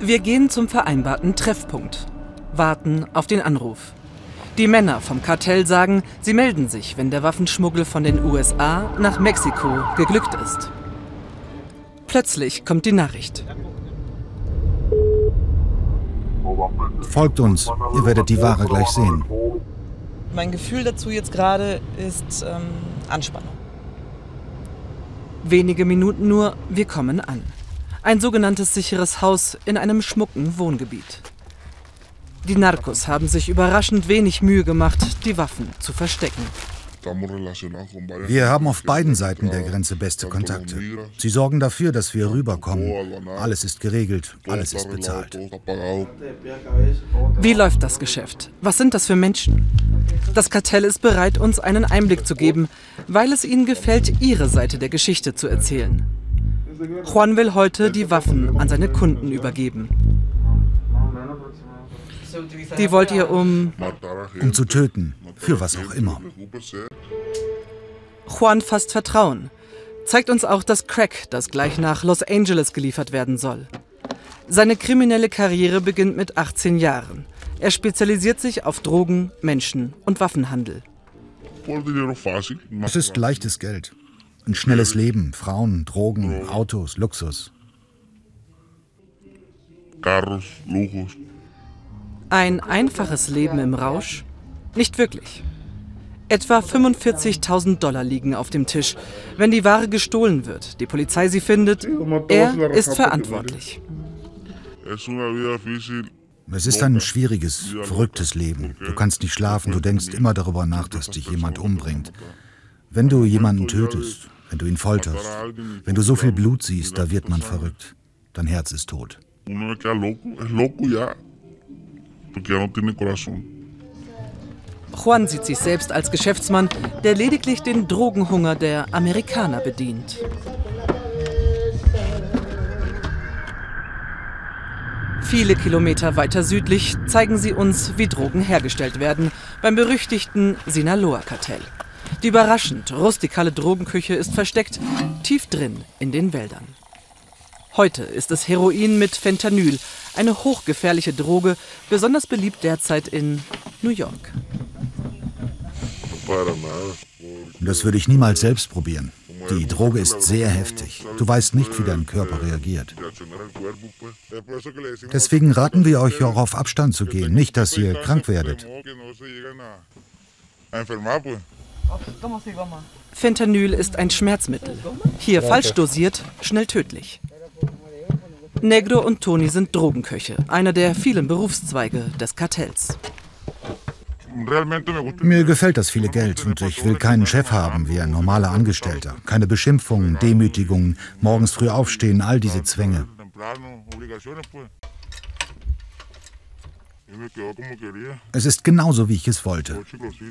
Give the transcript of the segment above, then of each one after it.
Wir gehen zum vereinbarten Treffpunkt, warten auf den Anruf. Die Männer vom Kartell sagen, sie melden sich, wenn der Waffenschmuggel von den USA nach Mexiko geglückt ist. Plötzlich kommt die Nachricht. Folgt uns, ihr werdet die Ware gleich sehen. Mein Gefühl dazu jetzt gerade ist ähm, Anspannung. Wenige Minuten nur, wir kommen an. Ein sogenanntes sicheres Haus in einem schmucken Wohngebiet. Die Narcos haben sich überraschend wenig Mühe gemacht, die Waffen zu verstecken. Wir haben auf beiden Seiten der Grenze beste Kontakte. Sie sorgen dafür, dass wir rüberkommen. Alles ist geregelt, alles ist bezahlt. Wie läuft das Geschäft? Was sind das für Menschen? Das Kartell ist bereit, uns einen Einblick zu geben, weil es ihnen gefällt, ihre Seite der Geschichte zu erzählen. Juan will heute die Waffen an seine Kunden übergeben. Die wollt ihr um... Um zu töten, für was auch immer. Juan fasst Vertrauen, zeigt uns auch das Crack, das gleich nach Los Angeles geliefert werden soll. Seine kriminelle Karriere beginnt mit 18 Jahren. Er spezialisiert sich auf Drogen, Menschen und Waffenhandel. Es ist leichtes Geld. Ein schnelles Leben, Frauen, Drogen, Autos, Luxus. Ein einfaches Leben im Rausch? Nicht wirklich. Etwa 45.000 Dollar liegen auf dem Tisch. Wenn die Ware gestohlen wird, die Polizei sie findet, er ist verantwortlich. Es ist ein schwieriges, verrücktes Leben. Du kannst nicht schlafen, du denkst immer darüber nach, dass dich jemand umbringt. Wenn du jemanden tötest, wenn du ihn folterst, wenn du so viel Blut siehst, da wird man verrückt. Dein Herz ist tot. Juan sieht sich selbst als Geschäftsmann, der lediglich den Drogenhunger der Amerikaner bedient. Viele Kilometer weiter südlich zeigen sie uns, wie Drogen hergestellt werden, beim berüchtigten Sinaloa-Kartell. Die überraschend rustikale Drogenküche ist versteckt, tief drin in den Wäldern. Heute ist es Heroin mit Fentanyl, eine hochgefährliche Droge, besonders beliebt derzeit in New York. Das würde ich niemals selbst probieren. Die Droge ist sehr heftig. Du weißt nicht, wie dein Körper reagiert. Deswegen raten wir euch auch auf Abstand zu gehen, nicht, dass ihr krank werdet. Fentanyl ist ein Schmerzmittel. Hier falsch dosiert, schnell tödlich. Negro und Toni sind Drogenköche, einer der vielen Berufszweige des Kartells. Mir gefällt das viele Geld und ich will keinen Chef haben wie ein normaler Angestellter. Keine Beschimpfungen, Demütigungen, morgens früh aufstehen, all diese Zwänge. Es ist genauso, wie ich es wollte.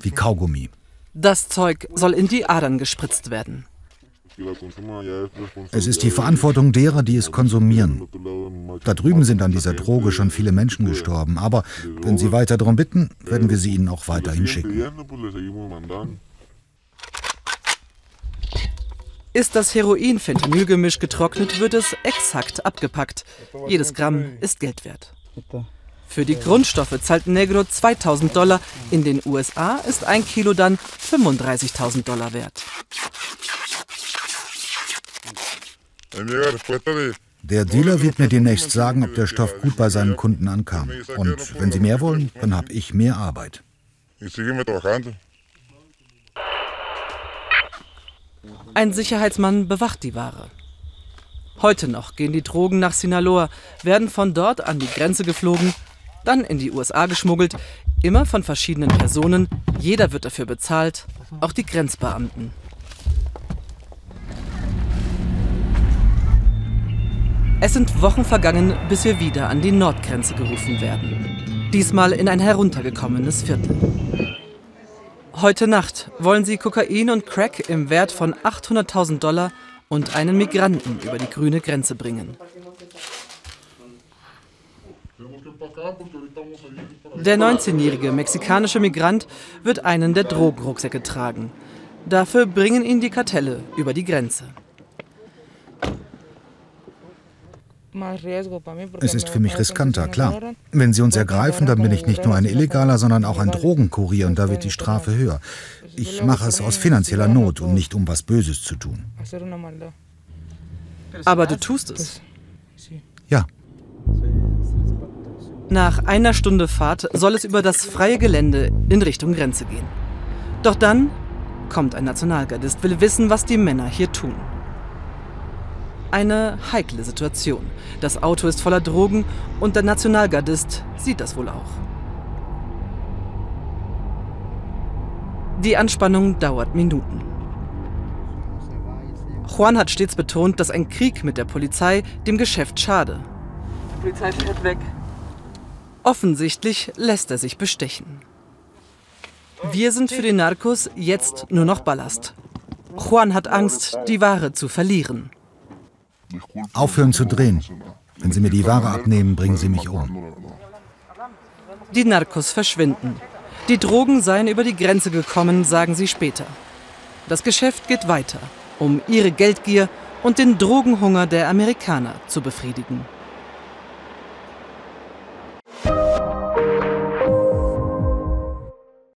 Wie Kaugummi. Das Zeug soll in die Adern gespritzt werden. Es ist die Verantwortung derer, die es konsumieren. Da drüben sind an dieser Droge schon viele Menschen gestorben, aber wenn Sie weiter darum bitten, werden wir sie Ihnen auch weiterhin schicken. Ist das Heroin-Fentanyl-Gemisch getrocknet, wird es exakt abgepackt. Jedes Gramm ist Geld wert. Für die Grundstoffe zahlt Negro 2000 Dollar. In den USA ist ein Kilo dann 35.000 Dollar wert. Der Dealer wird mir demnächst sagen, ob der Stoff gut bei seinen Kunden ankam. Und wenn Sie mehr wollen, dann habe ich mehr Arbeit. Ein Sicherheitsmann bewacht die Ware. Heute noch gehen die Drogen nach Sinaloa, werden von dort an die Grenze geflogen, dann in die USA geschmuggelt, immer von verschiedenen Personen. Jeder wird dafür bezahlt, auch die Grenzbeamten. Es sind Wochen vergangen, bis wir wieder an die Nordgrenze gerufen werden. Diesmal in ein heruntergekommenes Viertel. Heute Nacht wollen sie Kokain und Crack im Wert von 800.000 Dollar und einen Migranten über die grüne Grenze bringen. Der 19-jährige mexikanische Migrant wird einen der Drogenrucksäcke tragen. Dafür bringen ihn die Kartelle über die Grenze. Es ist für mich riskanter, klar. Wenn sie uns ergreifen, dann bin ich nicht nur ein Illegaler, sondern auch ein Drogenkurier und da wird die Strafe höher. Ich mache es aus finanzieller Not und nicht um was Böses zu tun. Aber du tust es. Ja. Nach einer Stunde Fahrt soll es über das freie Gelände in Richtung Grenze gehen. Doch dann kommt ein Nationalgardist, will wissen, was die Männer hier tun. Eine heikle Situation. Das Auto ist voller Drogen und der Nationalgardist sieht das wohl auch. Die Anspannung dauert Minuten. Juan hat stets betont, dass ein Krieg mit der Polizei dem Geschäft schade. Die Polizei fährt weg. Offensichtlich lässt er sich bestechen. Wir sind für den Narcos jetzt nur noch Ballast. Juan hat Angst, die Ware zu verlieren. Aufhören zu drehen. Wenn Sie mir die Ware abnehmen, bringen Sie mich um. Die Narcos verschwinden. Die Drogen seien über die Grenze gekommen, sagen sie später. Das Geschäft geht weiter, um ihre Geldgier und den Drogenhunger der Amerikaner zu befriedigen.